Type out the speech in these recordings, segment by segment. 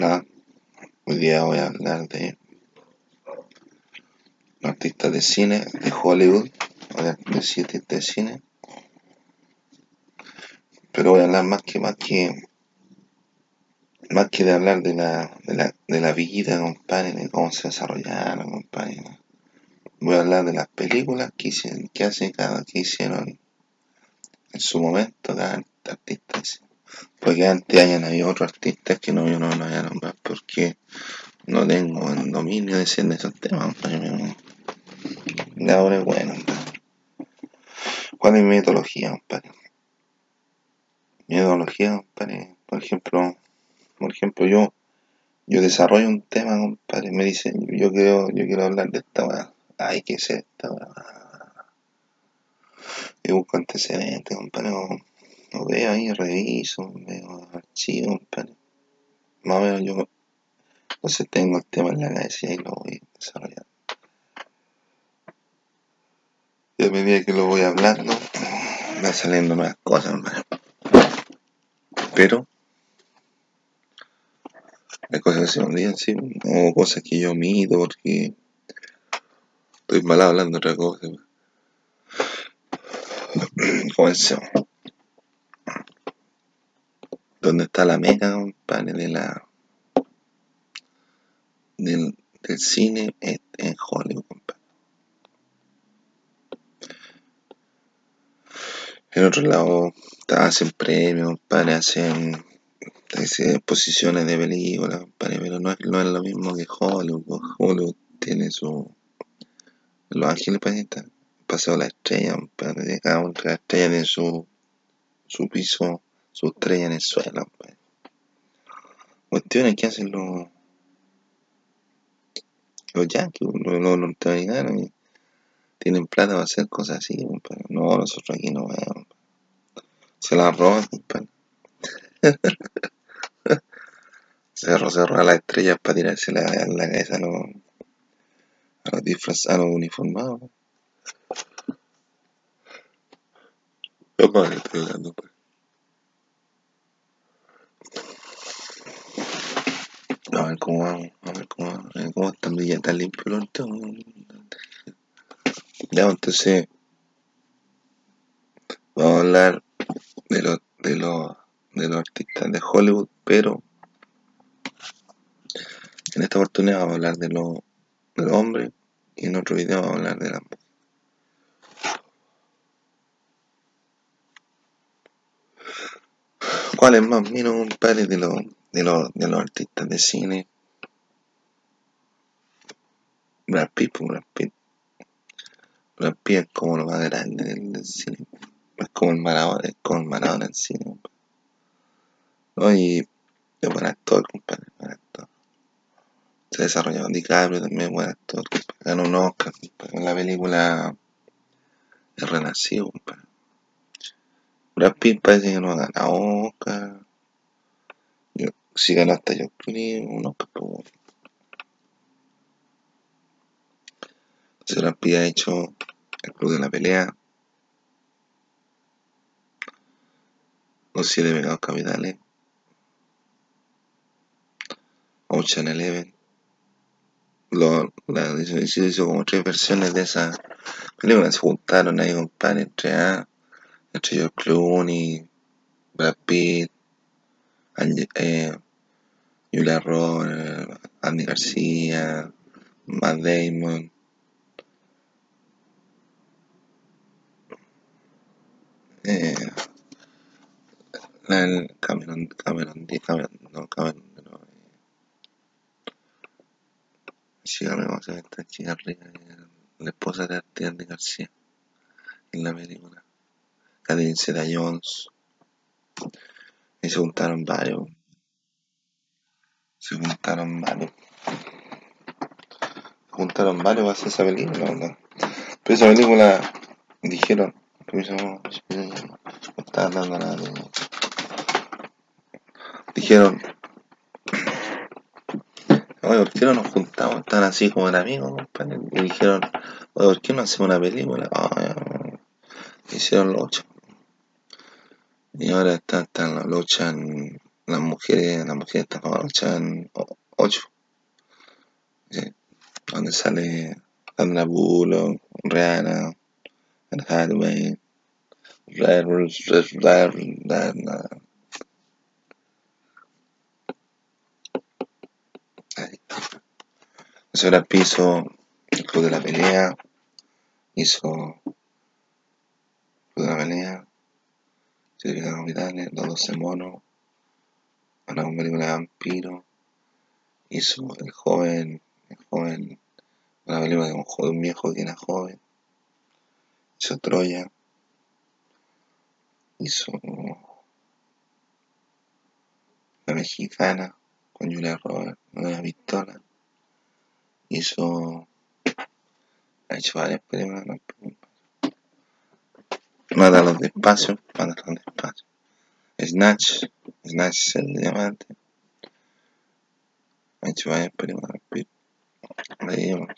Hola, hoy día voy a hablar de artistas de cine de Hollywood, de siete de cine, pero voy a hablar más que más que más que de hablar de la, de la, de la vida, compadre, de cómo se desarrollaron, compadre. Voy a hablar de las películas que, hicieron, que hace cada que hicieron en su momento cada artista. Porque antes hayan habido otros artistas que no, yo no, no voy a nombrar porque no tengo el dominio de, de esos temas. De ahora es bueno. ¿Cuál es mi metodología, compadre? Mi metodología, compadre, por ejemplo, por ejemplo, yo, yo desarrollo un tema, compadre, me dicen, yo quiero, yo quiero hablar de esta weá. Ay, ¿qué es esta weá? Y busco antecedentes, compadre, lo veo ahí, reviso, veo archivos, compadre. Más o menos yo, entonces tengo el tema en la cabeza y lo voy desarrollando. Y a medida que lo voy hablando, va saliendo nuevas cosas, compadre. Pero hay cosas que se me olvidan, sí, o cosas que yo omito porque estoy mal hablando otra cosa. Comencemos. ¿Dónde está la meca, compadre, de la del, del cine en Hollywood, compadre? En otro lado, hacen premios, compadre, hacen exposiciones de películas, compadre, pero no es, no es lo mismo que Hollywood. Hollywood tiene su. Los Ángeles, para estar paseo la estrella, compadre, cada una de las estrellas tiene su, su piso, su estrella en el suelo, compadre. Cuestiones que hacen los. los yankees, los, los norteamericanos, y tienen plata para hacer cosas así, compadre. No, nosotros aquí no vemos, se la roban, compadre. Cerro, cerro a las estrellas para tirarse la, la cabeza a los, a los disfrazados, uniformados. Yo con estoy hablando, pues. A ver cómo vamos, a ver cómo vamos, a ver cómo está ya está limpio el orto. Ya, entonces, vamos a hablar de los, de los, de los artistas de Hollywood, pero en esta oportunidad vamos a hablar de los, de hombres y en otro video vamos a hablar de las mujeres. ¿Cuál es más menos, compadre, de los, de los, de los artistas de cine? Brad Pitt, pues, Brad Pitt. Brad Pitt es como lo más grande del, del cine. Es como el Maradona, es como el Maradona del cine. ¿No? Y es buen actor, compadre, buen actor. Se desarrolló DiCaprio también, buen actor. Compadre. Ganó un Oscar compadre, en la película El Renacido, compadre. Brad Pitt parece que no ha ganado Oscar. Si ganó hasta yo un Oscar, pues Brad Pitt ha hecho El Club de la Pelea. Los Siete Pecados Capitales. Ocean Eleven. Lo, la, hizo, hizo como tres versiones de esa película. Se juntaron ahí, compadre, entre A, entre George Clooney, Brad Pitt, Ange, eh, Julia Roberts, Andy García, Matt Damon. Eh, el Cameron, Cameron, Cameron, no, Cameron, no, chica hermosa, esta chica la esposa de Andy García en la película. Catherine Jones. Y se juntaron varios. Se juntaron varios. Juntaron varios para hacer esa película. Pero esa película dijeron. Dijeron, oye, ¿por qué no nos juntamos? Están así como amigos. Y dijeron, oye, ¿por qué no hacemos una película? Hicieron los ocho. Y ahora están, están luchan las mujeres, las mujeres estafadoras echaban 8. Donde sale Sandra Bullock, Rihanna, Anne Hathaway, era el piso, el club de la pelea, hizo el club de la pelea, Certificados Vitales, Los Doce Monos, una película de vampiro, hizo el joven, el joven, una película de un, joven, un viejo que era joven, hizo Troya, hizo La Mexicana con Julia Roberts, Una Pistola, hizo, ha hecho varias películas, no, Mátalos despacio, Mátalos despacio, Snatch, El diamante, ha hecho varias películas, Leímos.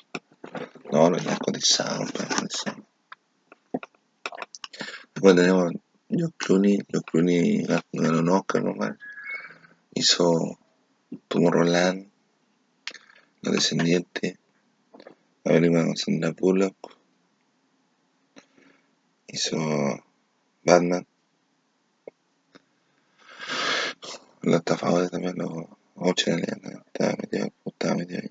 No, no ya cotizado, cotizado. Después tenemos George Clooney, George Clooney ganó un Oscar nomás. Hizo Tomorrowland, Los Descendientes, la película con Sandra Bullock. Hizo Batman. Los estafadores también, los en el estaba metido, estaba metido.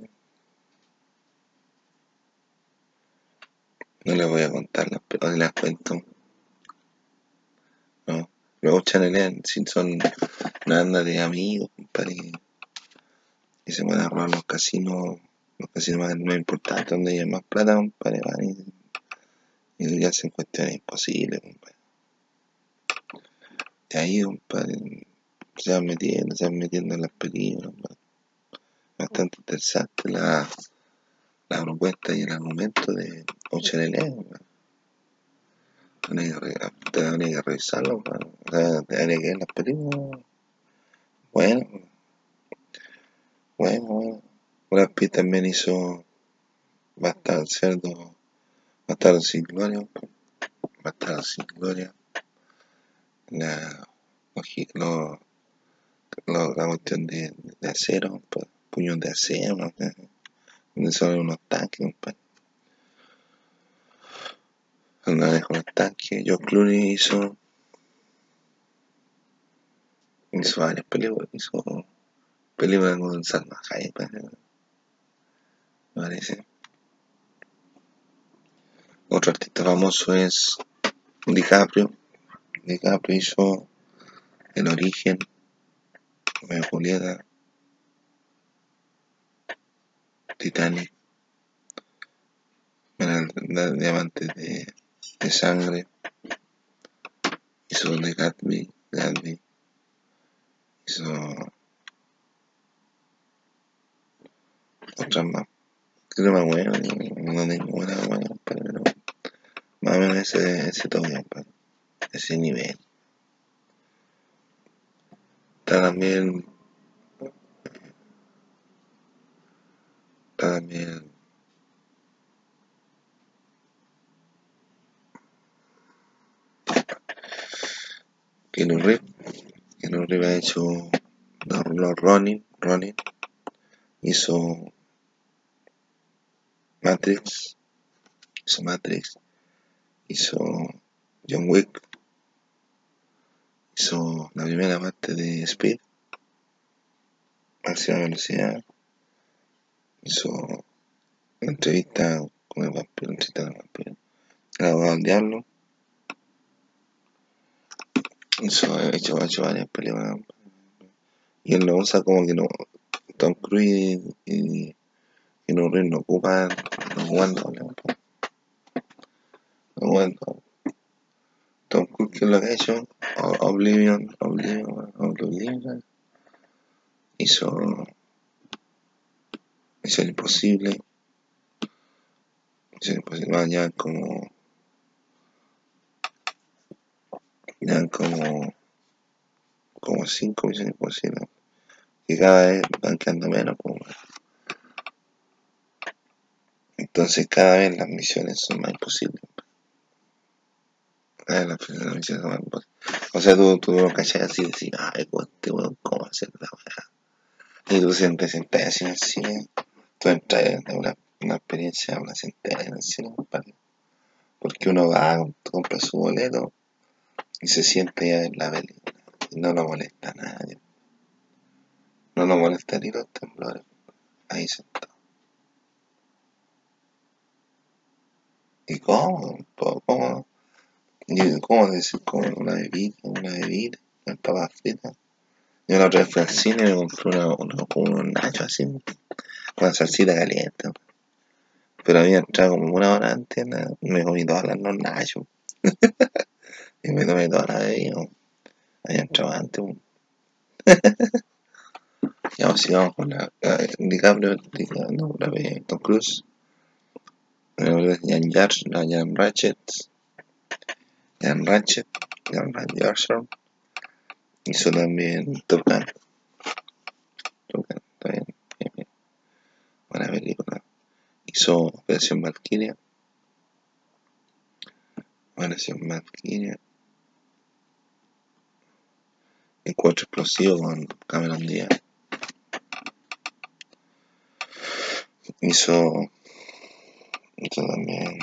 No les voy a contar las pero las cuento. No. Luego chanelean, si son una banda de amigos, compadre. Y se van a robar los casinos, los casinos más, más importantes, donde hay más plata, compadre, van y, y hacen cuestiones imposibles, compadre. Y ahí, compadre, se van metiendo, se van metiendo en las películas. Bastante interesante la, la propuesta y el argumento de Ochenelé. Tenés que revisarlo, o sea, tenés que ver las películas. Bueno, bueno, bueno. Brad Pitt también hizo Bastardo Cerdo, Bastardo sin Gloria, Bastardo sin Gloria. La, la cuestión de, acero, puños de acero, ¿no? donde son unos tanques, compadre. Andaba con los tanques. George Clooney hizo. Hizo varias películas. Hizo películas con Salma Hayek, me parece. Otro artista famoso es DiCaprio. DiCaprio hizo El origen, de Julieta, Titanic, el diamante de, de sangre, hizo de Gatsby, Gatsby, hizo otras más, que no me acuerdo, no tengo buena memoria, pero más o menos ese, ese toque, ese nivel. También también Keanu Reeves Keanu Reeves ha hecho los Ronin Ronin hizo Matrix hizo Matrix hizo John Wick hizo la primera parte de Speed. Máxima velocidad. Hizo una entrevista con el vampiro, entrevista con el vampiro, el abogado del diablo, hizo, hecho, hecho varias películas, y él lo usa como que no, Tom Cruise y, y no, no ocupan, no ocupan doble, no ocupan doble. Tom Cruise, ¿qué es lo que ha hecho? Oblivion, Oblivion, Oblivion, hizo Misión Imposible. Misión Imposible. Van ya como. Ya como. Como cinco Misiones Imposibles. Y cada vez van quedando menos. Como, entonces cada vez las misiones son más imposibles. De Marvel. O sea, tú, tú lo cachas así y decís, ay, este weón, ¿cómo hacer la weá? Y tú siempre siempre así en. Tú entras en una, una experiencia en el cine, compadre. Porque uno va, compra su boleto y se siente ya en la película. Y no lo molesta a nadie. No lo molesta ni los temblores. Ahí sentado. ¿Y cómo? ¿Cómo? ¿Y cómo decir? Como una bebida, una bebida, una papas fritas. Yo la otra vez fui al cine y me compré una, una, como unos nachos así, con salsita caliente. Pero había entrado como una hora antes, me comí todas las los nachos. y me tomé toda la bebida. Había entrado antes. pues, sigamos con la. DiCaprio, Dica- no, la de Tom Cruise. La de Jan Jars, Jan Ratchet. Ratchet, Jan Ratchet. Hizo también Top Gun. Top Gun, bien, bien, bien. Buena película. Hizo Operación Valkyria. Operación Valkyria. Encuentro explosivo con Cameron Díaz. Hizo, hizo también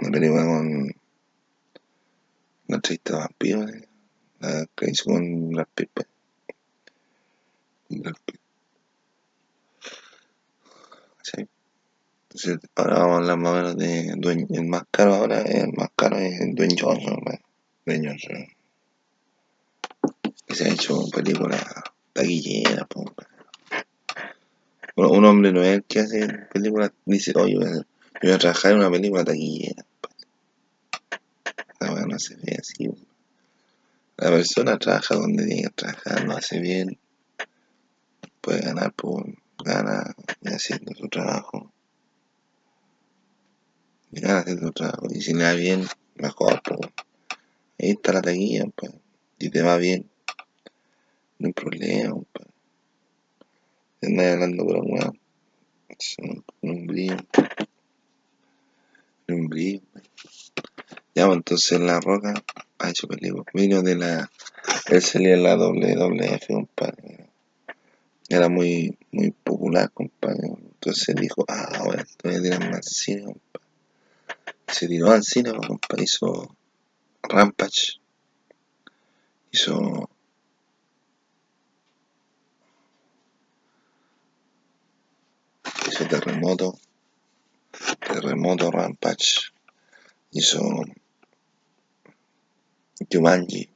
una película con la entrevista vampiro, eh, la que hizo con Brad Pitt. pues. Brad Pitt, ¿sí? Entonces, ahora vamos a hablar más o menos de Dwayne. El más caro ahora, el más caro es Dwayne Johnson, pues. Dwayne. Que se ha hecho películas taquilleras, pues. Un hombre no es el que hace películas, dice, oye, yo voy a trabajar en una película taquillera. Weá no se ve así. La persona trabaja donde tiene que trabajar, lo hace bien, puede ganar por gana haciendo su trabajo. Y gana haciendo su trabajo. Y si le va bien, mejor, pues. Ahí está la taquilla, pues. Si te va bien, no hay problema, pues. Andas hablando weón. Son un brillo. Un brillo. Ya, pues, entonces La Roca ha hecho películas. Vino de la. Él salía en la WWF, compadre. Era muy, muy popular, compadre. Entonces dijo, ah, bueno, voy a al compadre. Se tiró al cine, pues, compadre. Hizo Rampage. Hizo. Hizo Terremoto. Terremoto Rampage. Hizo. Jumanji.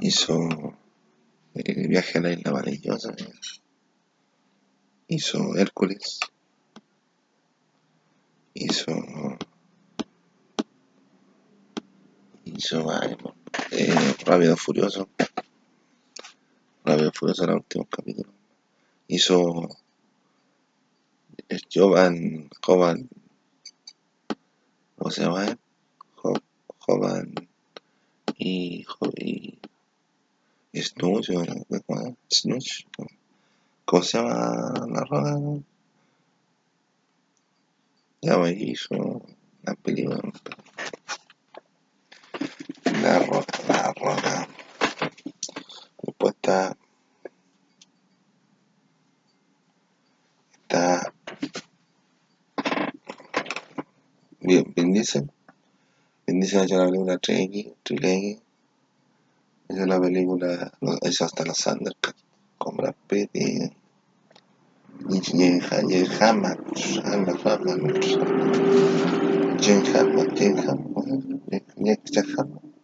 Hizo. El viaje a la isla maravillosa. Hizo Hércules. Hizo. Hizo varios, eh, Rápido Furioso. Rápido Furioso era el último capítulo. Hizo. Jovan. Jovan. ¿Cómo se llama Jovan. Y. Jo- y Snooch. ¿cómo es? Snooch. ¿Cómo se llama la roca? Ya me hizo la película. La roca, la roca. Después. Está. Vin Vin Diesel. Ha hecho la película 3X, Triple X. Hizo la película. Hizo hasta la Thundercat con Brad Pitt y. James Hammond. Hammond, Hammond. James Hammond, James Hammond. James Hammond.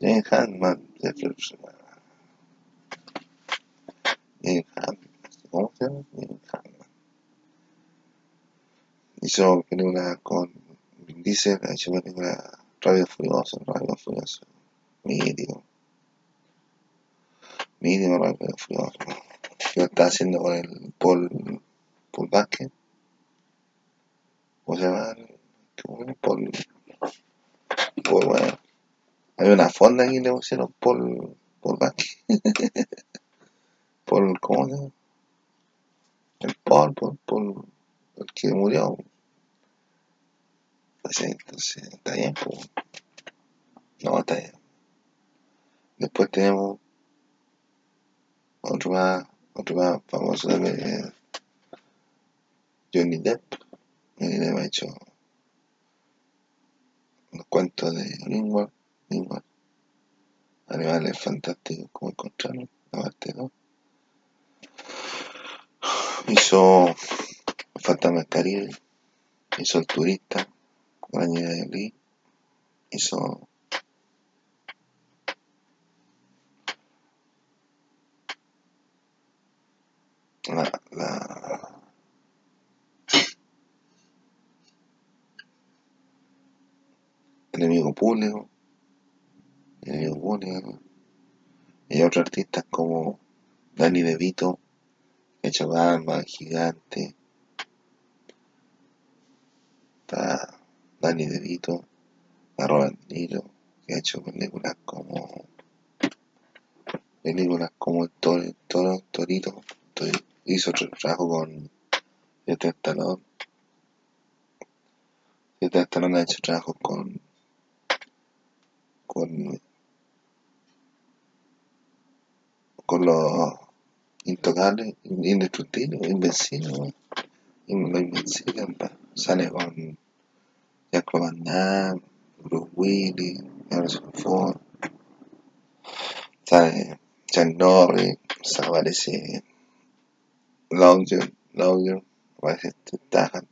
James Hammond. James Hammond. ¿Cómo se llama? Hammond. Hizo película con Vin Diesel, hecho película Rápido Furioso, Rápido Furioso. Mítico. Mítico Rápido Furioso. Lo está haciendo con el Paul, Paul Vázquez. ¿Cómo se llama? Paul, Paul, bueno. Hay una fonda aquí le pusieron Paul, Paul Vázquez. Paul, ¿cómo se llama? El Paul, Paul, Paul, el que murió. Pues entonces, está bien, pues. No, está bien. Después tenemos otro más, otro más famoso de Johnny Depp. Johnny Depp ha hecho los cuentos de Greenwald. Animales fantásticos como encontraron, la parte 2. Hizo Fantasma Caribe, hizo El Turista, de Lee, hizo la, la enemigo público, enemigo público, y otros artistas como Danny DeVito, que Batman, Gigante, está Danny DeVito, a De Niro, que ha hecho películas como películas como el Toro, Toro Torito, hizo otro trabajo con este Stallone. Este Stallone ha hecho trabajo con con con los intocables, indestructibles, invencibles, los invencibles, sale con Jack Van Damme, Bruce Willis, Harrison Ford, sale Chuck Norris, aparece Lawyer, Lawyer, aparece Statham,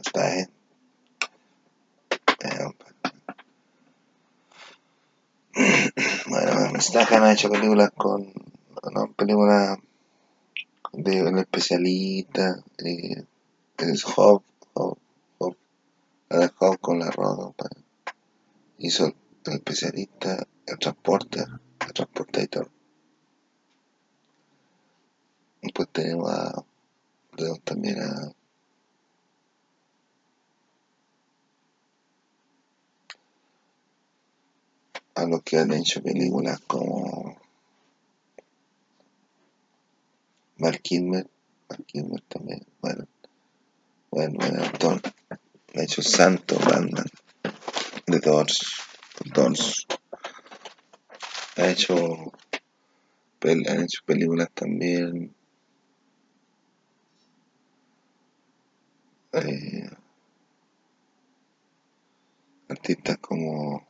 Statham, bueno, Statham ha hecho películas con, no, películas de un especialista, eh, es Hop, la de Hop con la roda, hizo el especialista, el transporte, el transportator. Y pues tenemos a, tenemos también a a los que han hecho películas como Mark Kilmer, Mark Kilmer también, bueno, bueno, buen actor, ha hecho Santo Batman, de Doors, Doors, ha hecho, han hecho películas también, eh, artistas como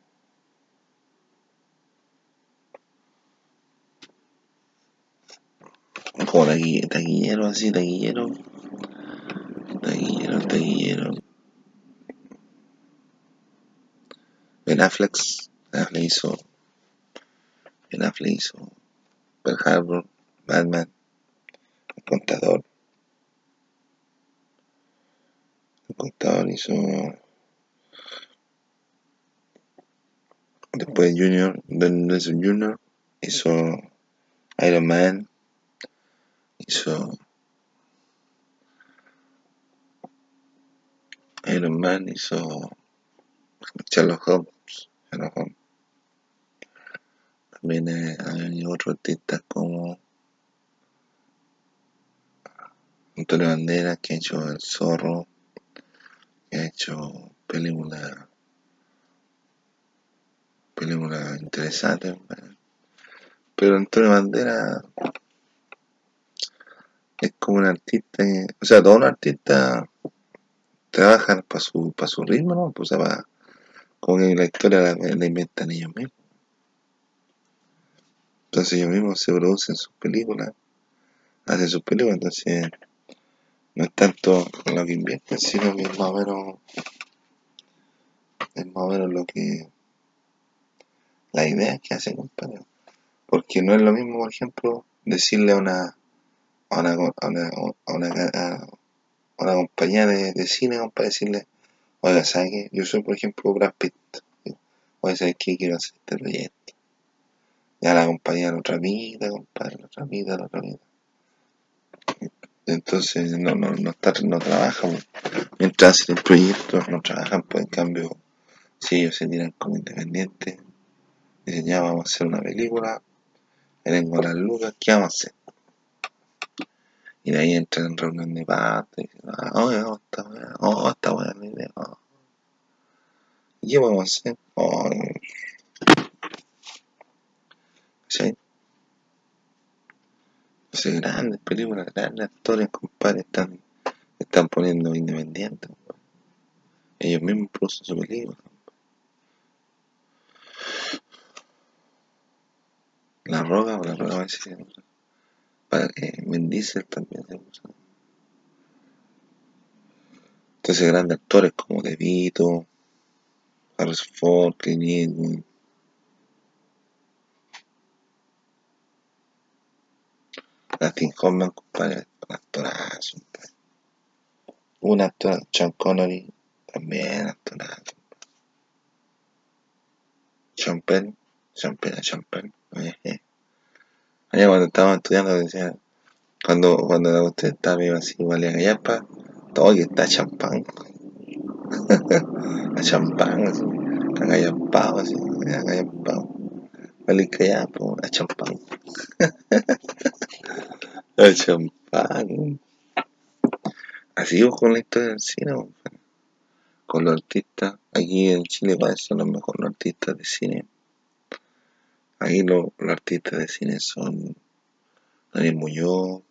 como taquillero, así, taquillero, taquillero, taquillero. Ben Affleck, Ben hizo, Ben Affleck hizo Pearl Harbor, Batman, El Contador. El Contador hizo después Junior, Ben Nelson Jr. hizo Iron Man, hizo Iron Man, hizo Sherlock Holmes, También eh, hay otros artistas como Antonio Banderas que ha hecho El Zorro, que ha hecho películas películas interesantes. Pero Antonio Banderas es como un artista, o sea, todos los artistas trabajan para su, para su ritmo, ¿no? Pues, como que la historia la, inventan ellos mismos. Entonces ellos mismos se producen sus películas, hacen sus películas, entonces no es tanto lo que invierten, sino que es más o menos, lo que, la idea que hacen, compadre. Porque no es lo mismo, por ejemplo, decirle a una a una, a una, a una, compañía de, de cine para decirle, oiga, ¿sabes qué? Yo soy, por ejemplo, Brad Pitt. Oiga, ¿sabes qué? Quiero hacer este proyecto. Ya la compañía lo tramita, compadre, lo tramita, lo tramita. Entonces no, no, no, está, no trabajan, mientras hacen el proyecto, no trabajan, pues en cambio, si ellos se tiran como independientes, dicen ya vamos a hacer una película, tengo las lucas, ¿qué vamos a hacer? Y de ahí entran en reunión de parte, y dicen, ah, oye, oh, está buena, oh, está buena la idea. Oh. ¿Y qué podemos hacer? Oh, ¿Sí? Grandes películas, grandes actores, compadre, están, están poniendo independientes. Ellos mismos producen su película. La Roca o la Roca va a decir. Diesel también se usa. Entonces grandes actores como De Vito, Harrison Ford, Clint. Dustin Hoffman, compadre, un actorazo. Un actor, Sean Connery, también actorazo. Sean Penn, Sean Penn, eh. Allá cuando estábamos estudiando decía, cuando, cuando usted estaba medio así, igual a Gallapa, todo que está champán. a champán, así, agallapado, así, agallapado. Vale, callapo, a champán. a champán. Así vos con la historia del cine, compadre. con los artistas. Aquí en Chile para eso los mejores artistas de cine. Ahí lo- los artistas de cine son Daniel Muñoz,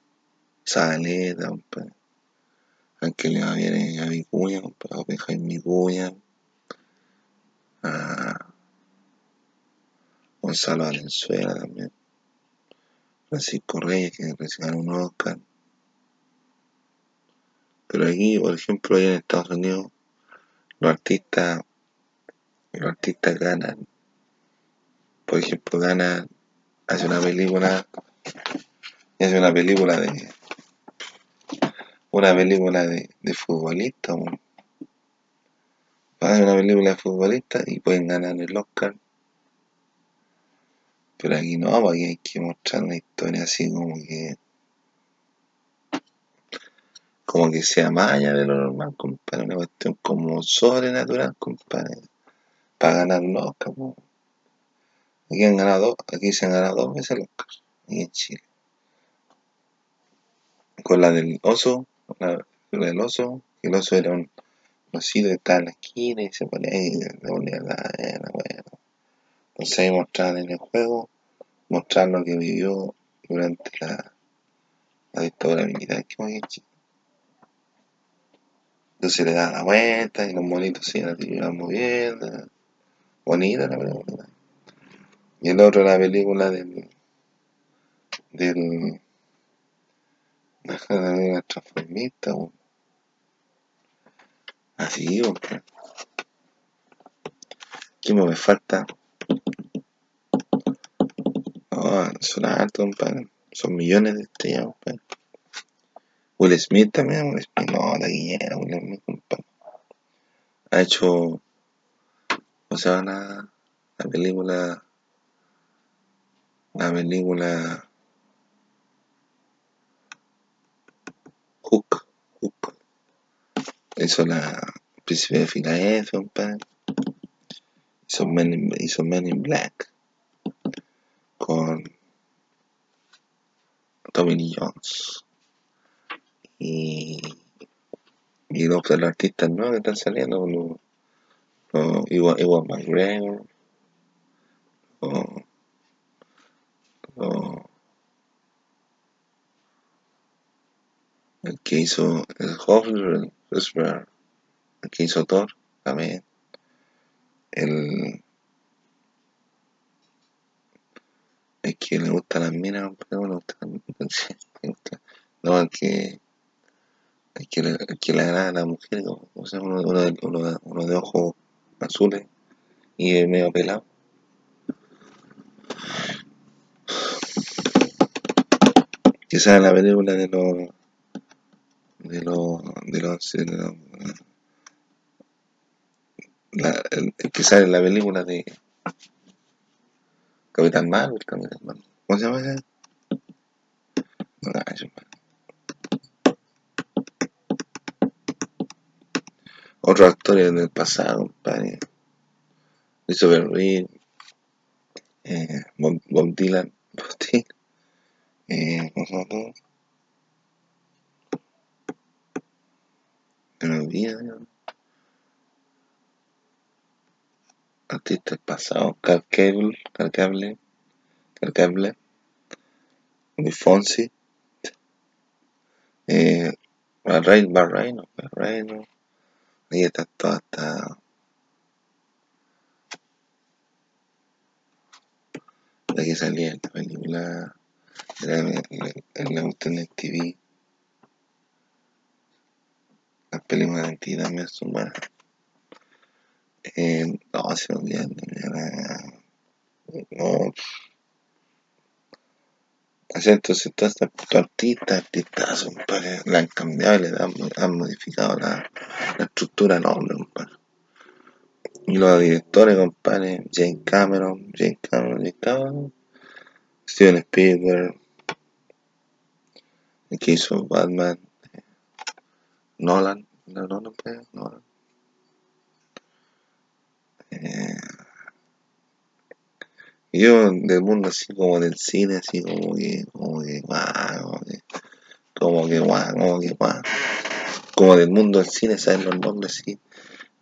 Zagaleta, compadre. Aunque le va bien a Vicuña, compadre, Jaime Vicuña, a Gonzalo Valenzuela también, Francisco Reyes, que recién ganó un Oscar. Pero aquí, por ejemplo, allá en Estados Unidos, los artistas, los artistas ganan, por ejemplo, ganan, hace una película, hace una película de, una película de, de futbolista, weón. Hace una película de futbolista y pueden ganar el Oscar. Pero aquí no, porque aquí hay que mostrar una historia así como que, como que sea más de lo normal, compadre, una cuestión como sobrenatural, compadre, para ganar un Oscar, po. Aquí ganado aquí se han ganado dos veces Oscar, aquí en Chile. Con la del oso, la, la del oso, que el oso era un osito que estaba en la esquina y se ponía ahí, le ponía la era, bueno. Entonces ahí mostraban en el juego, mostrar lo que vivió durante la, la dictadura militar que aquí en Chile. Entonces le daban la vuelta y los monitos se iban moviendo. Bonita la película. Y el otro la película del. del. de la transformista, weón. Así, weón. ¿Qué me falta? No, son altos, compadre. Son millones de estrellas, compadre. Will Smith también, Will Smith, no, la guillera, Will Smith, compadre. Ha hecho, o sea, la, la película, la película Hook, Hook. Hizo la Príncipe de Filadelfia, compadre. Hizo Men in, hizo Men in Black con Tommy Jones. Y, y los, los artistas nuevos que están saliendo, los, los Iwan, McGregor, los, el que hizo el Hofler, el, el que hizo Thor, también, el, el que le gusta las minas, pero no no, el que el que, le, el le agrada a la mujer, o sea, uno de ojos azules y medio pelado. En la película de los de los de los, de sale en la película de Capitán Marvel, Capitán Marvel. ¿Cómo se llama ese? No, eso, Otros actores del pasado, compadre. Christopher Reeve, eh, Bob, Bob Dylan, Bob Dylan, eh, ¿cómo se llama todo? Se me olvida, ¿no? artistas pasados, Carl Cable, Carl Cable, Carl Cable, Luis Fonsi, eh, Barreino, Barreino, Barreino, ahí está toda esta. La que salía en la en la Internet TV las de antiguas también son buenas eh, no se me olvidan no. Así entonces todas estas artistas, artistas, son la han cambiado le han, modificado la, la estructura enorme, compadre. Y los directores, compadre, Jane Cameron, Jane Cameron, Jane Cameron, Steven Spielberg, el que hizo Batman, Nolan, no, no, no, Nolan. Eh, yo del mundo así como del cine, así como que, como que, guau, como que, guau, como que, guau. Como del mundo del cine, ¿saben los nombres? Sí.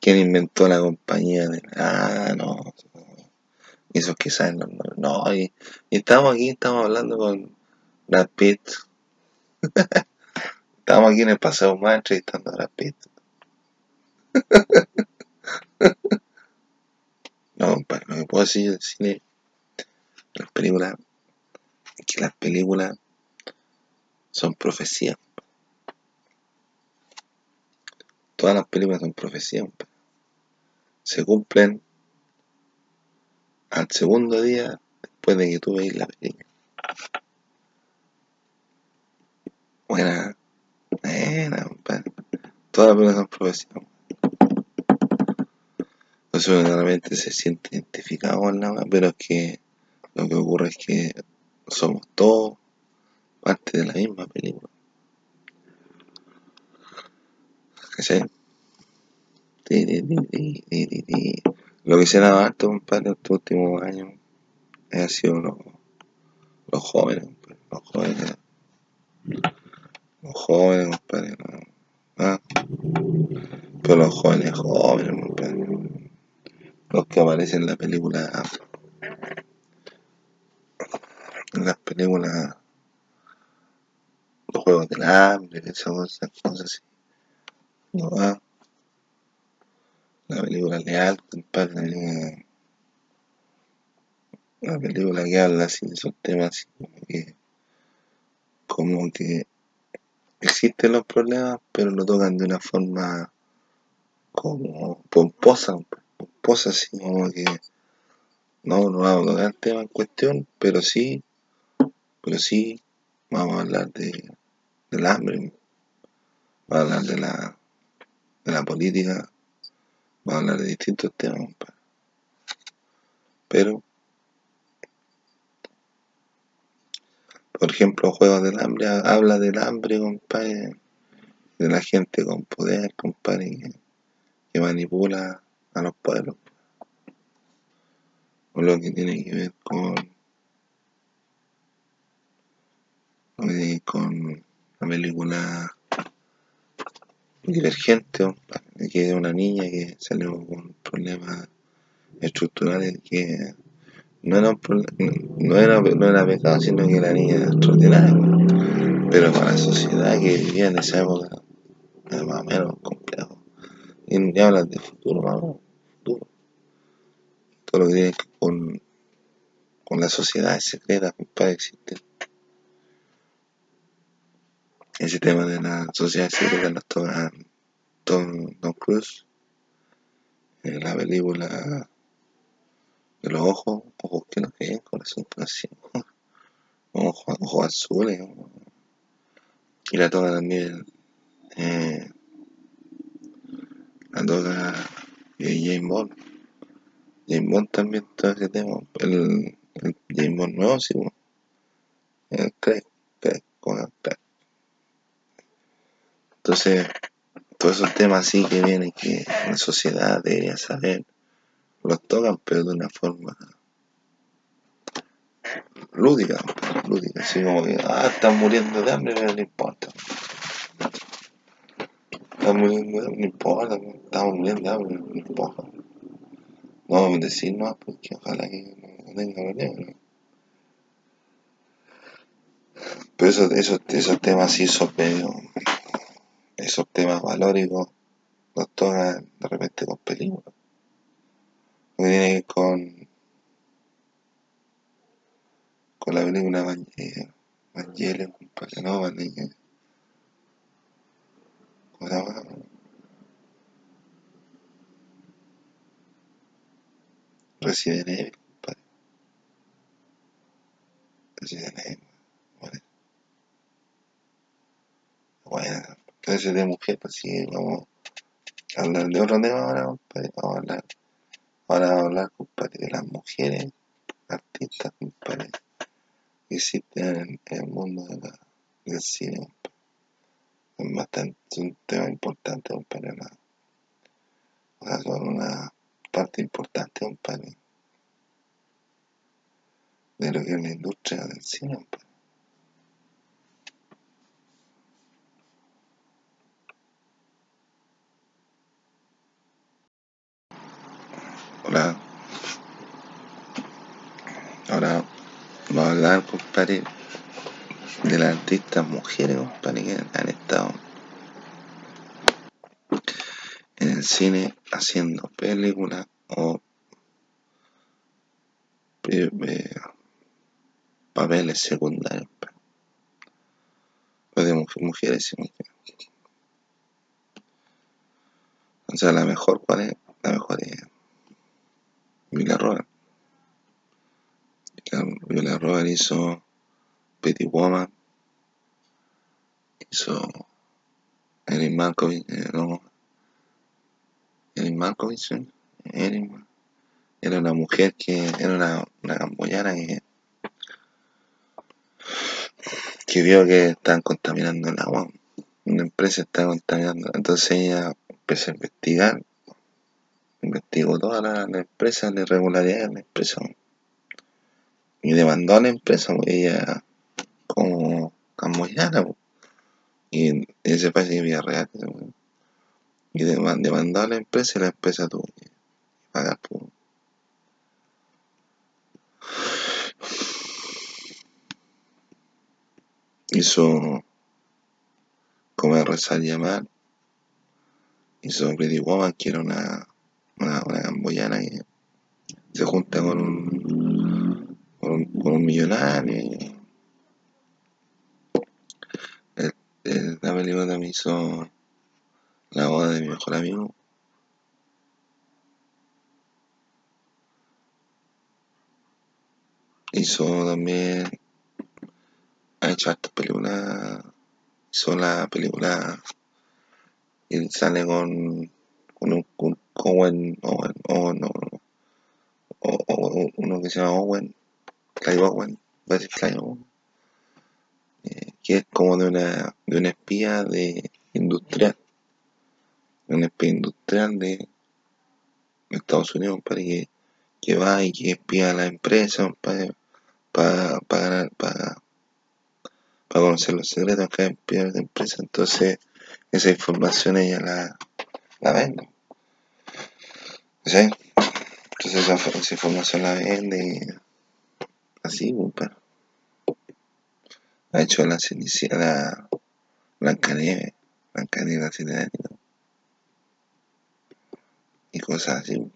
¿Quién inventó la compañía de... Ah, no. Esos que saben los nombres. No, y, y estamos aquí, estamos hablando con Brad Pitt. Estamos aquí en el paseo más entrevistando a Brad Pitt. no, compadre, no me puedo decir del cine las películas, que las películas son profecías. Todas las películas son profecías. Se cumplen al segundo día después de que tú veis la película. Buena, buena, Todas las son profecías. Eso realmente se siente identificado con la pero es que lo que ocurre es que somos todos parte de la misma película. ¿Cachai? Lo que se dado harto, compadre, estos últimos años ha sido los, los jóvenes, los jóvenes, jóvenes, compadre, ¿ah? pero los jóvenes jóvenes, compadre, los que aparecen en la película en las películas, los juegos del hambre, esas cosas, así. No va. La película Leal, compadre, la película que habla así esos temas, así como que, como que existen los problemas, pero lo tocan de una forma como pomposa, pomposa, así como que no, no vamos a tocar el tema en cuestión, pero sí pero sí vamos a hablar de, del hambre, vamos a hablar de la, de la política, vamos a hablar de distintos temas, Pero, por ejemplo, Juegos del Hambre habla del hambre, compadre, de la gente con poder, compadre, que, manipula a los pueblos. O lo que tiene que ver con con la película Divergente, que es una niña que salió con problemas estructurales que no era, no era, no era pecado, sino que la niña era extraordinaria. Pero para la sociedad que vivía en esa época era más o menos complejo. Y ya hablan de futuro, vamos, futuro. Todo lo que tiene con, con la sociedad secreta, para existir ese tema de la sociedad secreta nos toca Tom, Tom Cruise en la película los ojos, ojos que no ven, corazón no ojos, ojos azules. Y la toca también eh, la toca eh, James Bond. James Bond también toca ese tema. El, el James Bond nuevo, sí, el Craig, Craig, con el Craig. Entonces, todos esos temas así que vienen que la sociedad debería saber, los tocan, pero de una forma lúdica, lúdica, así como que, ah, están muriendo de hambre, pero no importa. Están muriendo no importa, estamos muriendo de hambre, no importa. No, decir no, porque ojalá que no tenga problemas. Pero esos, esos, esos temas sí son medio, esos temas valóricos los tocan de repente con películas. Que que con, con la película Evangelion, compadre, no, Evangelion. ¿Cómo se compadre. Evil. Bueno. Entonces de mujer, pues sí, vamos a hablar de otro tema ahora. Vamos a hablar, ahora hablar, de las mujeres artistas, compadre, que existen en, el mundo del cine. Es bastante, un tema importante, compadre, la, o sea, son una parte importante, compadre, de lo que es la industria del cine. Hola. Ahora vamos a hablar, compadre, de las artistas mujeres, compadre, que han estado en el cine haciendo películas o eh, eh, papeles secundarios. compadre. Pues de mu- mujeres y mujeres. O sea, la mejor, ¿cuál es? La mejor es Claro, Julia Roberts hizo Pretty Woman, hizo Erin Malkovich, eh, no, Erin Malkovich, ¿sí? Erin, era una mujer que era una, una camboyana que, que vio que estaban contaminando el agua. Una empresa estaba contaminando. Entonces ella empezó a investigar, investigó todas las las empresas, las irregularidades de la empresa. Y demandó a la empresa, ella como camboyana, y ese país vivía real. Y deman- demandó a la empresa y la empresa tuvo que pagar. po. Hizo Comer, Rezar y Amar. Hizo Pretty Woman, que era una, una, una camboyana que se junta con un, con un, con un millonario. y el- la película también hizo La boda de mi mejor amigo. Hizo también, ha hecho hartas películas. Hizo la película y sale con, con un Owen, Owen, Owen, no, no, o- o- uno que se llama Owen, Clive Owen, Clive Owen, eh, que es como de una, de una espía de industrial, una espía industrial de Estados Unidos, para que, que va y que espía a la empresa para, para, para para, conocer los secretos que hay en la empresa. Entonces, esa información ella la, la vende. ¿Sí? Entonces esa, esa información la vende así, pues, pero ha hecho la Cenicienta, la Blancanieves, Blancanieves la Sirenita y cosas así. pues.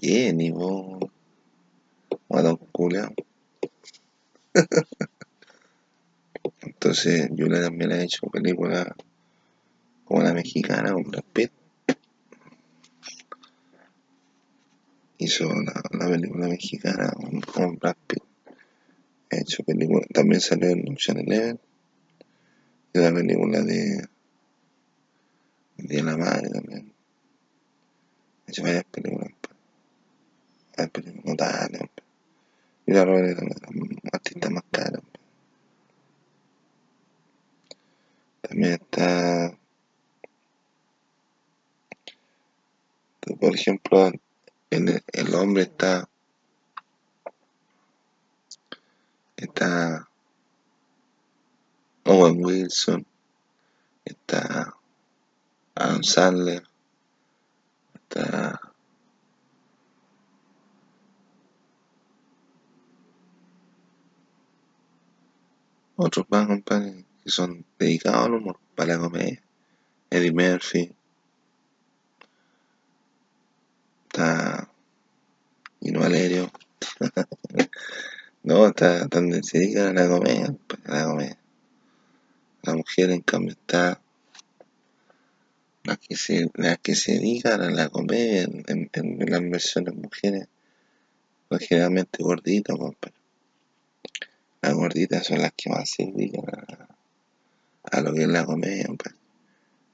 Jenny, vos, guatón culiao. Entonces, Julia también ha hecho películas como la mexicana con Brad Pitt. Hizo la, la película mexicana con, con Brad Pitt. Ha hecho películas, también salió en Ocean Eleven. Y la película de, de la madre también. Ha hecho varias películas. pues. Varias películas notables. pues. Y la Robert la artista más cara. pues. También está, por ejemplo, el, el hombre está, está Owen Wilson, está Adam Sandler, está otros más, que son dedicados al humor, para la. Eddie Murphy, está Gino Valerio. no, está, donde se dedican a la comedia, a la comedia. La mujer, en cambio, está. Las que se, las que se dedican a la comedia en, en, las versiones mujeres son generalmente gorditas, compadre. Las gorditas son las que más se dedican a, a lo que es la comedia, compadre.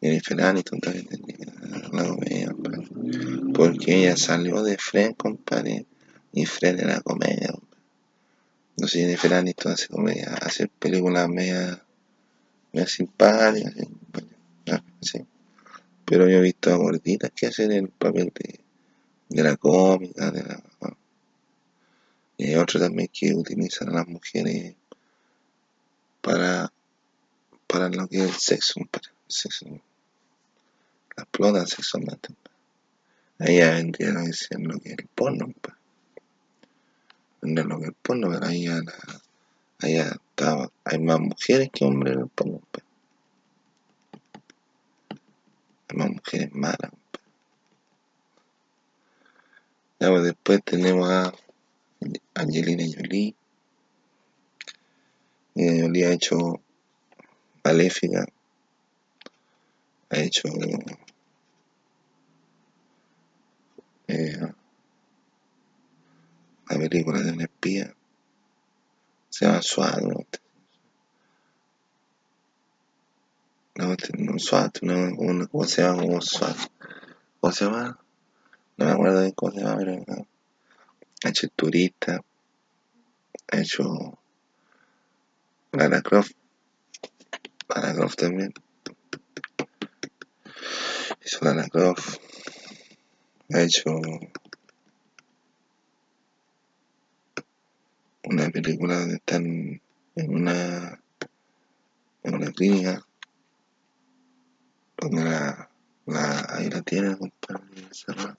Jennifer Aniston también tenía la comedia, compadre. Porque ella salió de Friends, compadre. Y Friends era comedia. No sé, Jennifer Aniston hace comedia, hace películas media, media simpáticas, ¿sí? Pero yo he visto a gorditas que hacen el papel de, de la cómica, de la... Y hay otros también que utilizan a las mujeres para, para lo que es el sexo, para el sexo. La explotan sexualmente. Ya vendría que es lo que es el porno, pa. Vendría lo que el porno, pero ahí ya estaba, hay más mujeres que hombres en el porno, pa. Hay más mujeres malas. Ya, pues después tenemos a Angelina Jolie. Angelina Jolie ha hecho Maléfica, ha hecho eh, la película de un espía, se llama SWAT, ¿no? No, no SWAT, no, una, ¿cómo se llama? Como SWAT. ¿Cómo se llama? No me acuerdo de cómo se llama, pero no. ha hecho turista, ha hecho Lara Croft, Lara Croft también, hizo Lara Croft, ha hecho una película donde están en una en una clínica donde la, la ahí la tienen compadre encerrada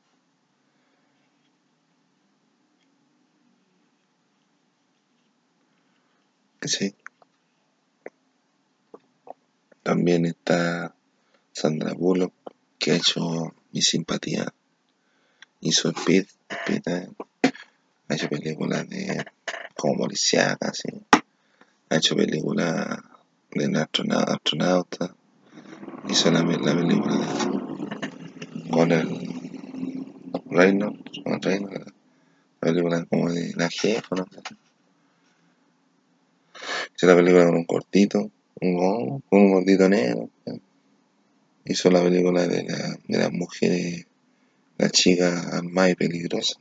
sí. También está Sandra Bullock que ha hecho mi simpatía hizo Speed, Speed eh, ha hecho películas de como policíacas ¿sí? ha hecho películas de astronauta, astronauta hizo la, la película con el Reynolds, con Reynolds la película como de la jefa ¿no? hizo la película con un cortito un, con un gordito negro hizo la película de, la, de las mujeres la chica más peligrosa.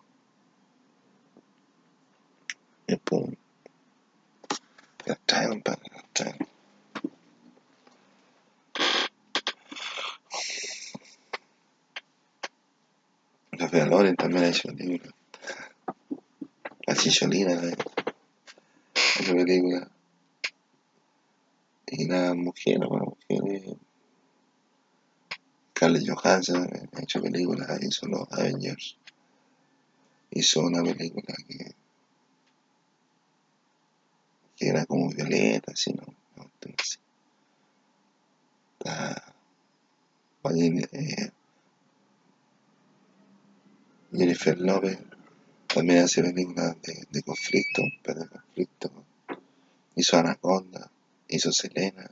Y pum. La traen para la traen. La Fea Loren también ha hecho película la Chicholina ha hecho película. Y la mujer, la mujer Scarlett Johansson ha hecho películas, hizo los Avengers, hizo una película que, que era como violeta, así, ¿no? Entonces, la, eh, Jennifer Lopez también hace películas de, de conflicto, pero de conflicto. Hizo Anaconda, hizo Selena,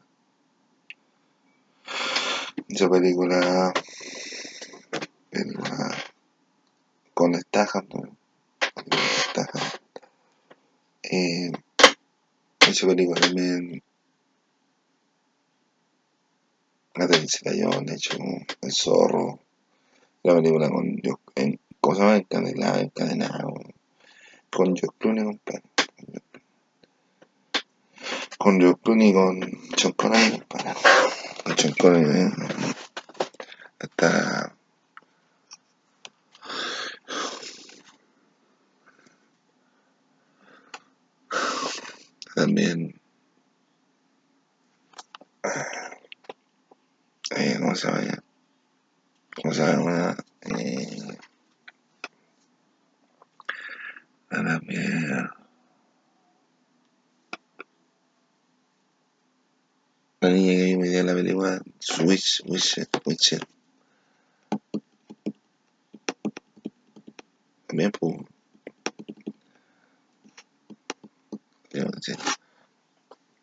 hizo película, película con Statham, ¿no? Statham. Eh, hizo película también la tercera Jones, hecho El Zorro, la película con en, ¿cómo se llama? Encadenado, encadenado, con George Clooney, compadre. Con George Clooney, con Sean Connery, compadre. Con Sean Connery, eh. hasta también eh, ¿cómo se llama ya? una, una eh, a ver, la niña que vi en la película Switch, Switch, Switch. También, pues.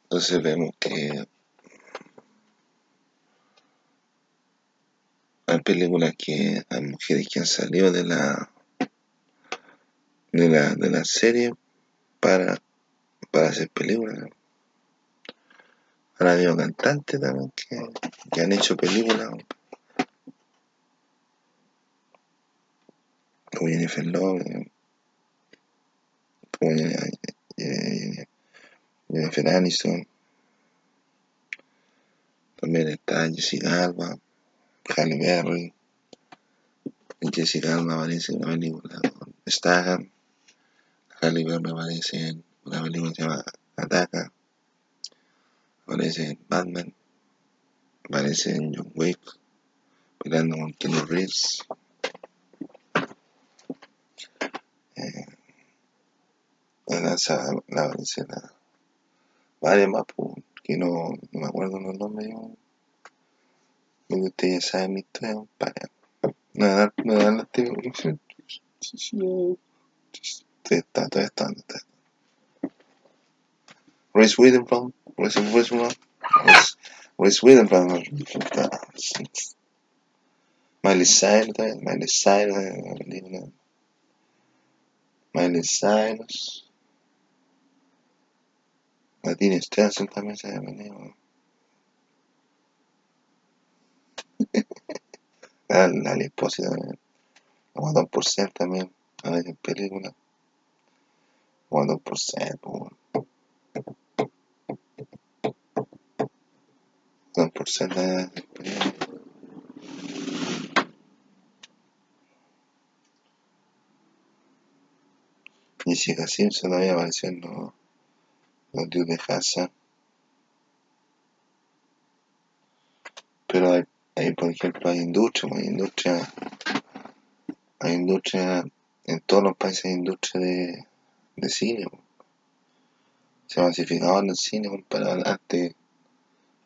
Entonces vemos que hay películas que hay mujeres que han salido de la de la, de la serie para, para hacer películas. Han habido cantantes también que, que han hecho películas. Como Jennifer Love, como Jennifer Aniston. También está Jessica Alba, Halle Berry. Jessica Alba aparece en una película con Statham. Halle Berry aparece en una película que se llama Ataca aparece en Batman, aparece en John Wick, peleando con Keanu Reeves. Eh, lanza, la la varias más, que no, no, me acuerdo los nombres, yo. Lo que ustedes saben mi historia, para nada, nada, la televisión. Está, todo está. Reese Witherspoon Reese Witherspoon Reese Witherspoon Miley Cyrus Miley Cyrus Miley Cyrus. Martin Stenson también se venido la, la Liposi también Como por ser también. A en película. Por ser pues por ser Jessica Simpson había aparecido en los, los dios de Hazard. Pero hay, hay, por ejemplo, hay industria, hay industria, hay industria, en todos los países hay industria de, de cine. Se ha masificado en el cine, para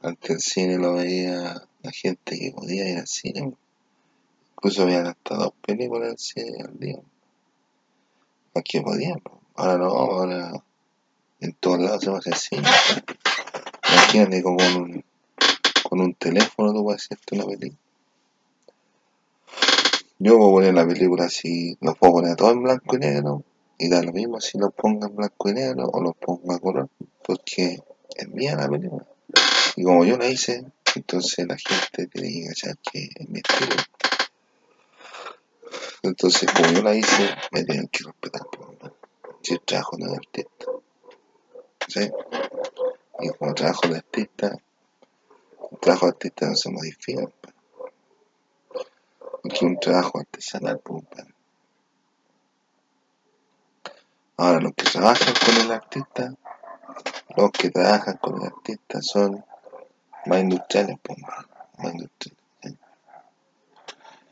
antes el cine lo veía la gente que podía ir al cine. Incluso habían hasta dos películas el cine al día. Los que podían. Ahora no, ahora en todos lados se va a hacer cine. Imagínate como con un, con un teléfono tú puedes hacerte una película. Yo puedo poner la película así, lo puedo poner todo en blanco y negro y da lo mismo si lo pongo en blanco y negro o lo pongo a color, porque es mía la película. Y como yo la hice, entonces la gente tiene que cachar que es mi. Entonces, como yo la hice, me tienen que respetar. Si el trabajo no es artista. ¿Sí? Y como trabajo de artista, el trabajo de artista no se modifica. Porque un trabajo artesanal, pues, Ahora, los que trabajan con el artista, los que trabajan con el artista son más industriales, pues, más industriales.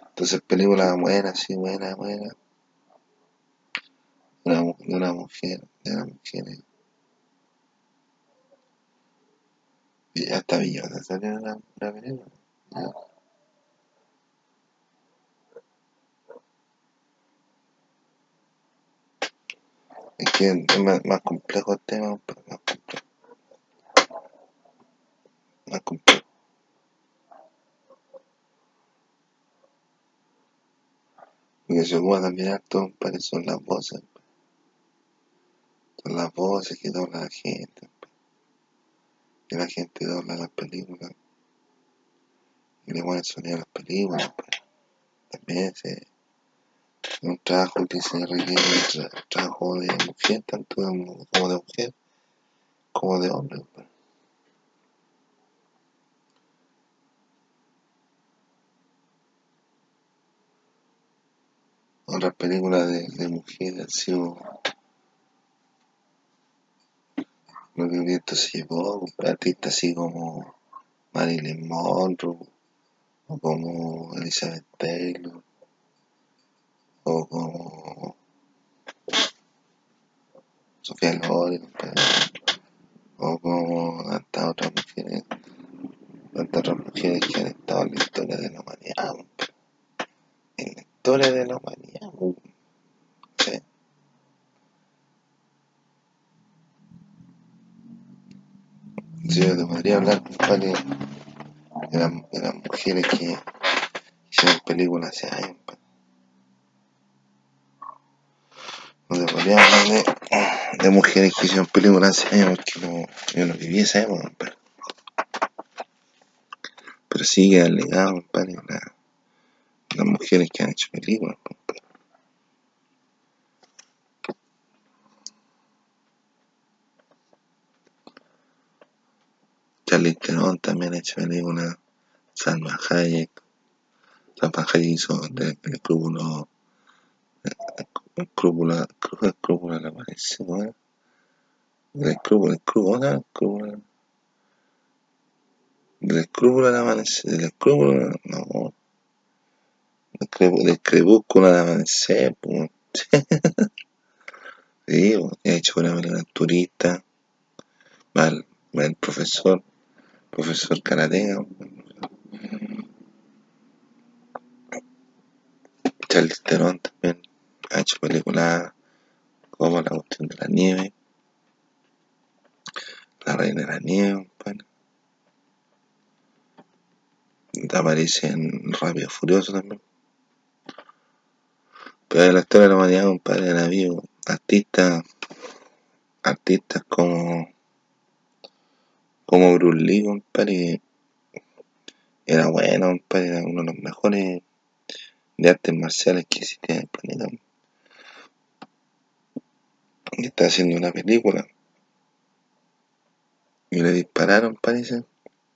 Entonces, película buena, sí, buena, buena. De una, una mujer, de una mujer. Y hasta Villota salió una, una película. Es que es más, más complejo el tema, más complejo. Más complejo. Porque se ocupa también harto para son las voces. Son las voces que dobla la gente. Que la gente dobla las películas. Y le pone el sonido a las películas. También se un trabajo que se requiere un trabajo de mujer, tanto como de mujer como de hombre. Otras películas de, de mujeres han sido lo que se llevó, artistas así como Marilyn Monroe, o como Elizabeth Taylor, o como Sofía Loren, o como tantas otras mujeres, tantas otras mujeres que han estado en la historia de la humanidad, historia de la humanidad, sí. Sí, yo te podría hablar, compadre, de, las, de las mujeres que hicieron películas hace años, No te podría hablar de, de mujeres que hicieron películas hace años porque no, yo no viví esa época, pero, sí queda legado, compadre, la, las mujeres que han hecho películas. Charlie Theron también ha hecho películas, Salma Hayek, hizo el, el escrúpulo, el escrúpulo, el escrúpulo del ¿no? El ¿no? El escrúpulo, del escrúpulo al amanecer, del escrúpulo, no, del crepú- del crepúsculo al amanecer, pues. Sí, ha hecho una película turista, mal, mal profesor, profesor karateka, Charlie Theron también ha hecho películas como La cuestión de la nieve, La reina de la nieve, compadre. Aparece en y Furioso también. Pero en la historia de la humanidad, compadre, han habido artistas, artistas como, como Bruce Lee, compadre, era bueno, compadre, era uno de los mejores de artes marciales que existían en el planeta. Y está haciendo una película. Y le dispararon, parece.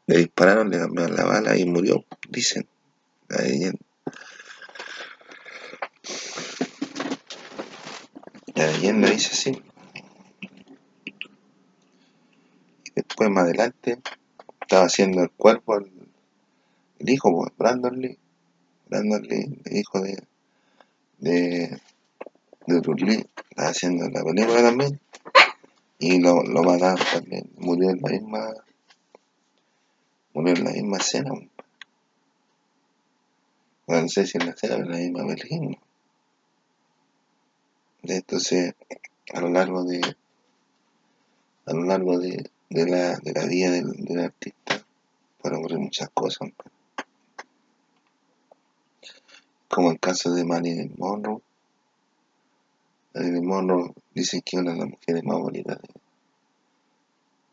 Le dispararon, le cambiaron la bala y murió, dicen. La. La leyenda dice así. Y después, más adelante, estaba haciendo el cuerpo el hijo, pues, Brandon Lee. Brandon Lee, el hijo de, de, de Lee, estaba haciendo la película también. Y lo, lo mataron también. Murió en la misma. Murió en la misma escena. No sé si en la escena, en la misma película. Entonces, a lo largo de. A lo largo de, de la, de la vida del, del artista, pueden ocurrir muchas cosas. Como el caso de Marilyn Monroe. Marilyn Monroe dicen que es una de las mujeres más bonitas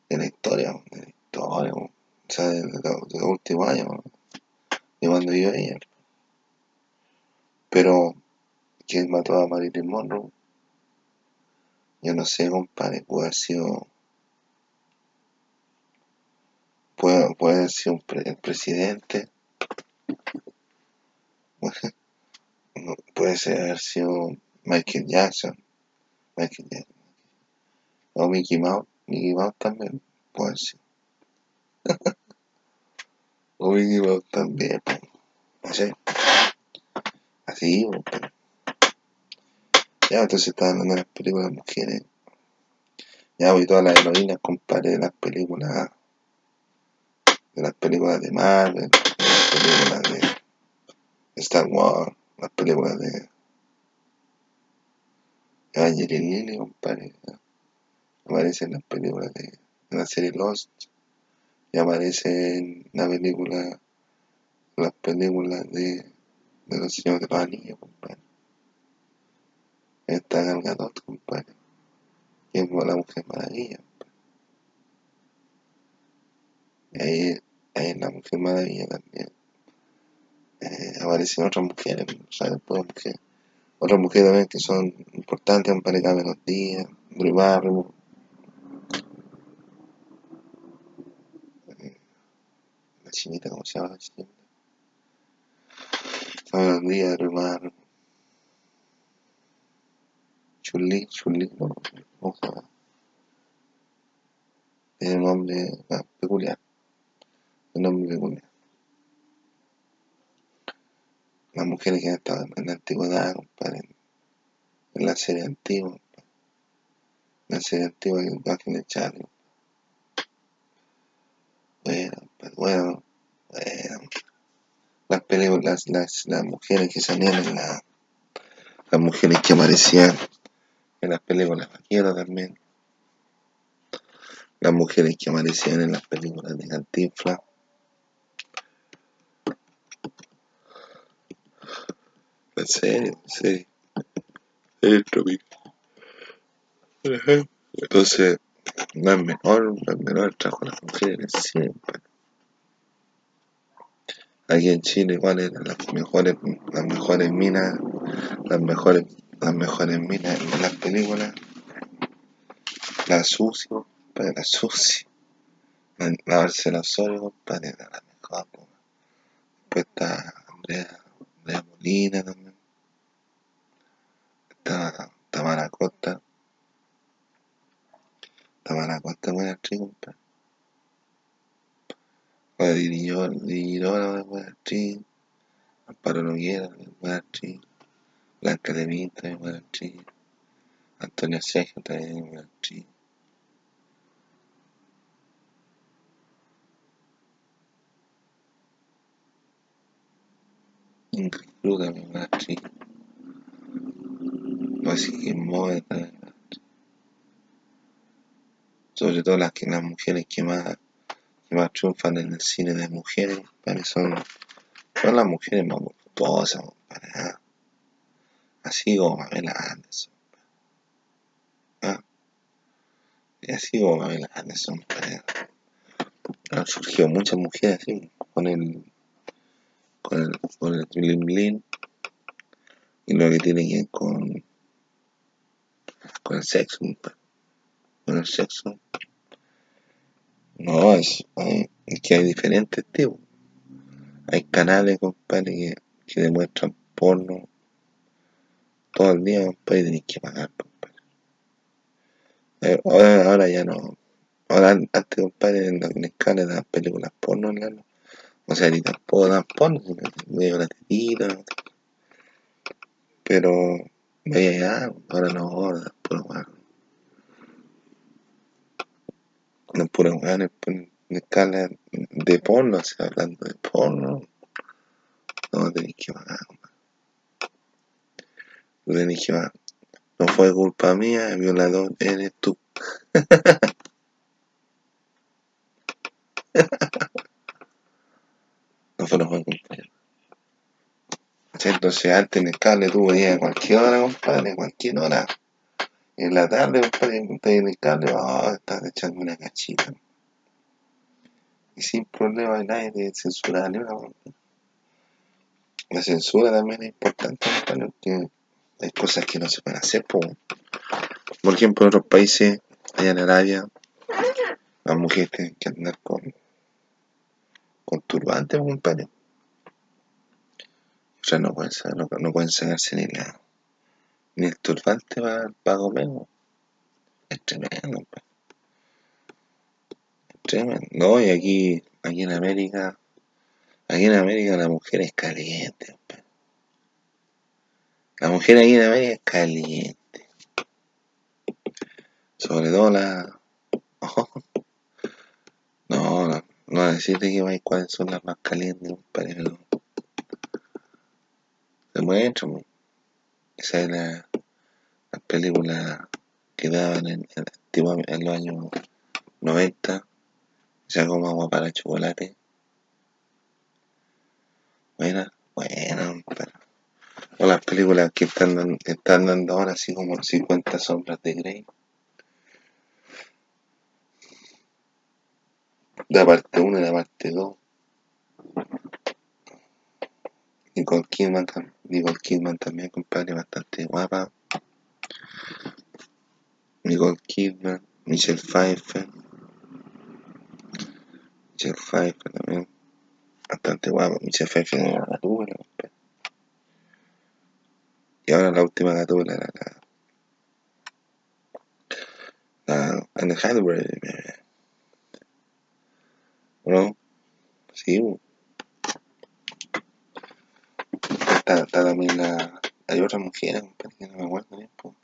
de, la historia, de la historia, o sea, de, los últimos años, de cuando vivió ella. Pero, ¿quién mató a Marilyn Monroe? Yo no sé, compadre, puede haber sido. Puede, puede haber sido un pre- el presidente. Puede ser haber sido Michael Jackson. Michael Jackson. O Mickey Mouse. Mickey Mouse también. Puede ser. o Mickey Mouse también. pues. No sé. Así, pues, pero- Ya, entonces está hablando de las películas mujeres. Ya, voy todas las heroínas, compadre, de las películas. De las películas de Marvel, de las películas de Star Wars, las películas de Evangeline Lilly, compadre. Aparece en las películas de, de la serie Lost. Y aparece en la película, las películas de, de los señores de los anillos, compadre. Está Gal Gadot, compadre. Que es la mujer maravilla. Y ahí, ahí la mujer maravilla también. eh, aparecen otras mujeres, o sea, después mujeres. Otras mujeres también que son importantes, compadre, Cameron Díaz, Drew Barrymore, la chinita, ¿cómo se llama la chinita? Díaz, Drew Barrymore, Chun-Li, Chun-Li, no, ¿cómo se llama? Tiene un nombre ah, peculiar, un nombre peculiar. las mujeres que han estado en la antigüedad, compadre, en la serie antigua, la serie antigua que va a Charlie. Bueno, pues bueno, bueno. Las películas, las, las mujeres que salían las mujeres que aparecían en las películas vaqueras también. Las mujeres que aparecían en las películas de Cantinflas. En serio, serio. Entonces, no es menor, no es menor el trabajo de las mujeres siempre. Aquí en Chile, igual eran las mejores, las mejores minas, las mejores, las mejores minas en las películas. La Susi, compadre, la Susi. La, la Marcela Osorio, compadre, era la mejor. Después está Andrea, Andrea Molina también. Está Tamara Costa. Tamara Costa, buena actriz, compadre. Dirigió, dirigió la buena actriz. Amparo Noguera, buena actriz. Blanca de Vita. Antonio Sergio también. Ingrid también buena actriz. Buena actriz. Sobre todo las, que, las mujeres que más, que más triunfan en el cine de mujeres, ¿vale? son, son las mujeres más compadre, ¿ah? Así como Pamela Anderson. ¿ah? Y así como Pamela Anderson, compadre. Han surgido muchas mujeres así, con el con el, con el bling bling y lo que tiene que ver con con el sexo, con el sexo. No, es, hay- es que hay diferentes tipos. Hay canales, compadre, que, que demuestran porno todo el día, y tenés que pagar, compadre. Eh, Ahora, ahora ya no. Ahora, antes, compadre, en los canales daban películas porno, ¿no? O sea, ni tampoco dan porno, medio la tetita. Pero, veía ya, ahora no, ahora puro weón. No puro weón, en escala de porno, o sea, hablando de porno. No tenés que pagar, tenés que pagar. No fue culpa mía, el violador eres tú. No fue, no fue culpa. Entonces antes en el cable tú veías a cualquier hora, compadre, cualquier hora. En la tarde, compadre, en el cable, oh, estás echando una cachita. Y sin problema nadie te censura ni una. La censura también es importante, compadre, porque hay cosas que no se pueden hacer. po. Por ejemplo, en otros países, allá en Arabia, las mujeres tienen que andar con, con turbantes, compadre. O sea, no pueden, no, no pueden sacarse ni, la, ni el turbante para comer. po. Es tremendo, compadre. Es tremendo. No, y aquí, aquí en América, aquí en América la mujer es caliente. La mujer aquí en América es caliente. Sobre todo la... No, no, no decirte que vais cuáles son las más calientes, compadre, pero se muestran. Esa es la, la película que daban en, los años 90. O sea, como agua para chocolate. Buena, buena, compadre. O las películas que están, están dando ahora, así como 50 sombras de Grey. La parte 1 y la parte 2. Nicole Kidman, Nicole Kidman también, compadre, bastante guapa. Nicole Kidman, Michelle Pfeiffer. Michelle Pfeiffer también, bastante guapa. Michelle Pfeiffer era la gatúbela, compadre. Y ahora la última gatúbela era la, la Anne Hathaway. ¿No? Sí, está, también la. Hay mujeres, compadre, que no me acuerdo bien, pues.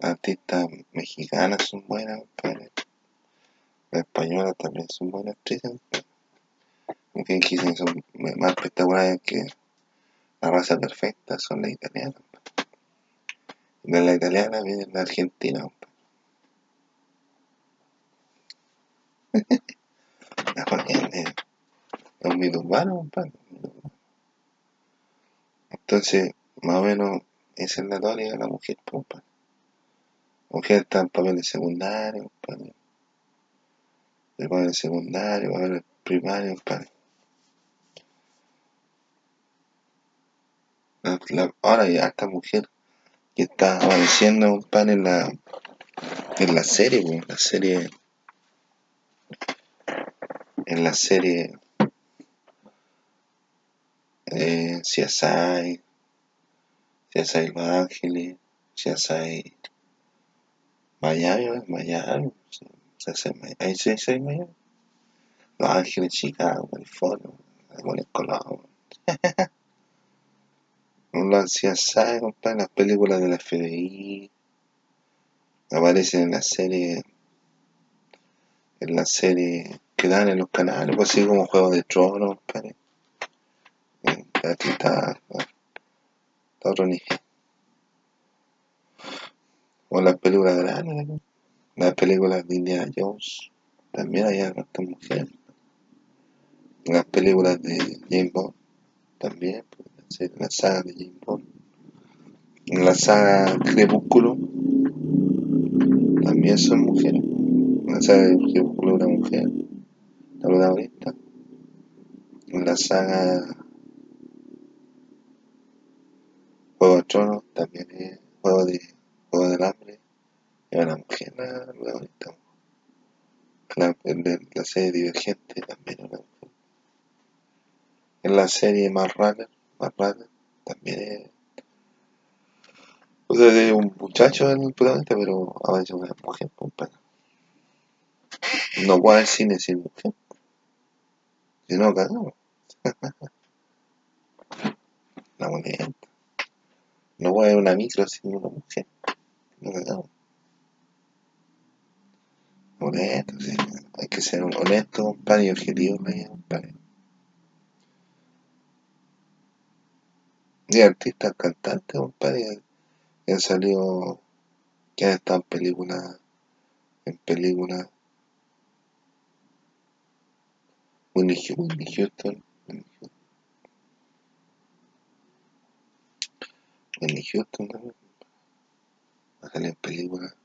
Artistas mexicanas son buenas, compadre. Las españolas también son buenas actrices, que son más espectaculares que la raza perfecta, son las italianas. De la italiana viene la argentina. La es un mito. Entonces, más o menos, esa es la teoría de la mujer, pues. La mujer está en papeles secundarios, compadre. Papeles secundarios, papeles primarios, compadre. La- la- ahora hay harta mujer que está apareciendo, compadre, en la, en la serie, pues, la serie, en la serie eh, CSI, CSI Los Ángeles, CSI Miami. Miami, CSI Miami, ¿hay CSI Miami? Los Ángeles, Chicago, California, con. Los CSI, compadre, las películas de la FBI, aparecen en la serie, en la serie que dan en los canales, pues así como Juego de Tronos, compadre. Eh, Aquí está, está otro nivel. O las películas grandes, ¿no? las películas de Indiana Jones, también hay hartas mujeres. Las películas de James también, pues, serie- la saga de James Bond. En la saga Crepúsculo, también son mujeres. En la saga de Crepúsculo una mujer, la protagonista. En la saga Juego de Tronos, también es Juego, de, Juego del Hambre, es una mujer la protagonista. La, en la, la serie Divergente también es una mujer. En la serie Mad Runner, Runner también es. O sea, es un muchacho el protagonista, pero a veces una mujer, compadre. No puede haber cine sin mujer. Si no, cagamos. La moneda. No puede haber una micro sin una mujer. No cagamos. Honesto, sí. Hay que ser honesto, compadre, y objetivo en compadre. Y artistas, cantantes, compadre, que han salido, que han estado en películas, en películas. Whitney Houston, Whitney Houston, también, ha salido en películas.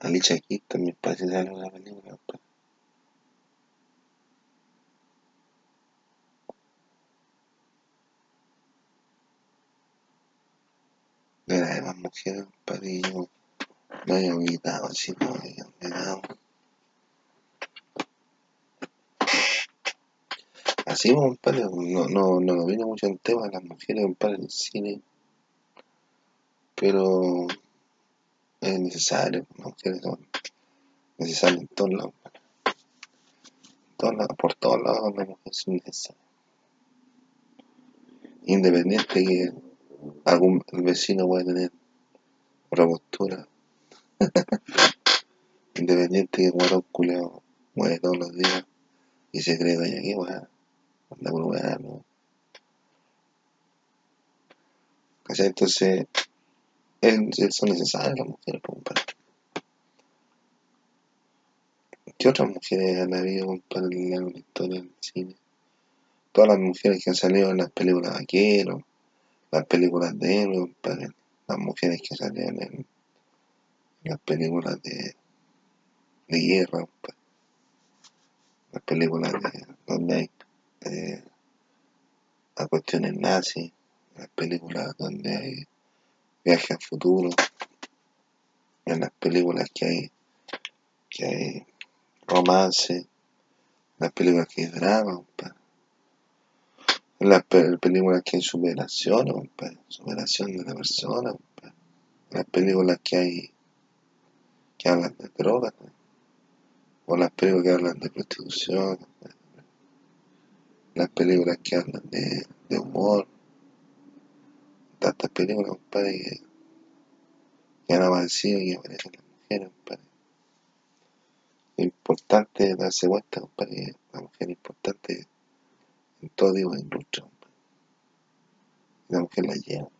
Alicia Keys también parece sale en una película, compadre. De las demás mujeres, compadre, y yo me había olvidado, así no me había olvidado. Así, pues, compadre, no, no, no domino mucho el tema de las mujeres, en el cine, pero es necesario, las mujeres son necesarias en todos lados, todos lados, por todos lados las mujeres son necesarias. Independiente que algún vecino puede tener otra postura, independiente que guarda un culeo muere todos los días y se cree doña aquí, anda por weá, no. ¿Cachai? Entonces, es- son necesarias las mujeres, compadre. ¿Qué otras mujeres han habido, compadre, de la historia del cine? Todas las mujeres que han salido en las películas vaqueros, las películas de compadre, las mujeres que salían en, las películas de, de guerra, las películas de, donde hay eh, las cuestiones nazis, las películas donde hay viaje al futuro, en las películas que hay, que hay romance, las películas que hay drama. Las pe- películas que hay superación, compadre, superación de la persona. En las películas que hay que hablan de drogas, o las películas que hablan de prostitución, las películas que hablan de, de humor, tantas películas, compadre, que, que han aparecido y aparecen las mujeres, compadre. Importante darse cuenta, compadre, que la mujer es importante todo tipo de industria, compadre. Y la la compadre.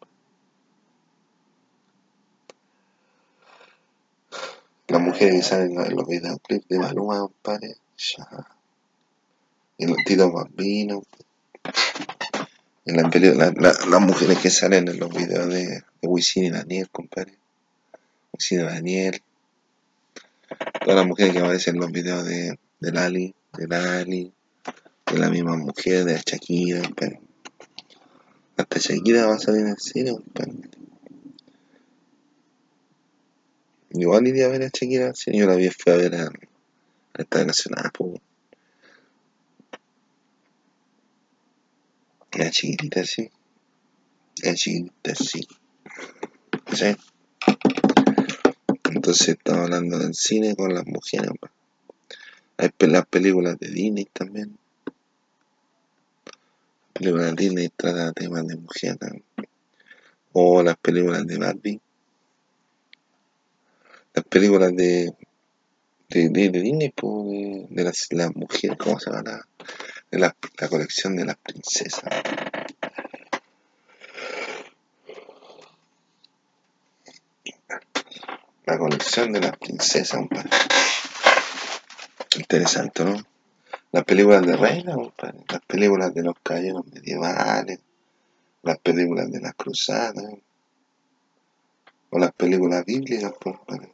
Las mujeres que salen en los videoclips de Maluma, compadre, ya. En los Tito Bambino, en la, la, la, las mujeres que salen en los videos de, de Wisin y Daniel, compadre. Wisin y Daniel. Todas las mujeres que aparecen en los videos de, de Lali, de Lali, de la misma mujer, de la Shakira, compadre. Hasta Shakira va a salir en el cine, compadre. Igual iría a ver a Shakira cine, yo la vi fui a ver a, a esta nacional, pues. La chiquitita sí. La chiquitita sí. Entonces estamos hablando del cine con las mujeres. Hay las películas de Disney también. Las películas de Disney tratan temas de también. O las películas de Barbie. Las películas de, de, de, de Disney, de, de las, las mujeres, ¿cómo se llama? La, la, colección de las princesas. La colección de las princesas, compadre. Interesante, ¿no? Las películas de reina, compadre. Las películas de los caballeros medievales. Las películas de las cruzadas. O las películas bíblicas, compadre.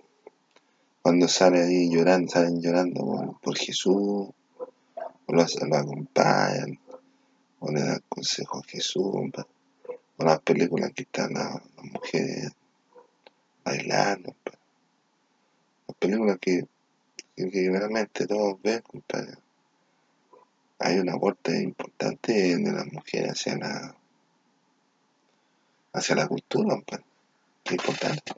Cuando sale ahí llorando, llorando por, Jesús. O lo, acompañan. O le dan consejo a Jesús, compadre. O las películas que están las, las mujeres bailando, compadre. Las películas que, que, que realmente todos ven, compadre. Hay un aporte importante de las mujeres hacia la hacia la cultura, importante.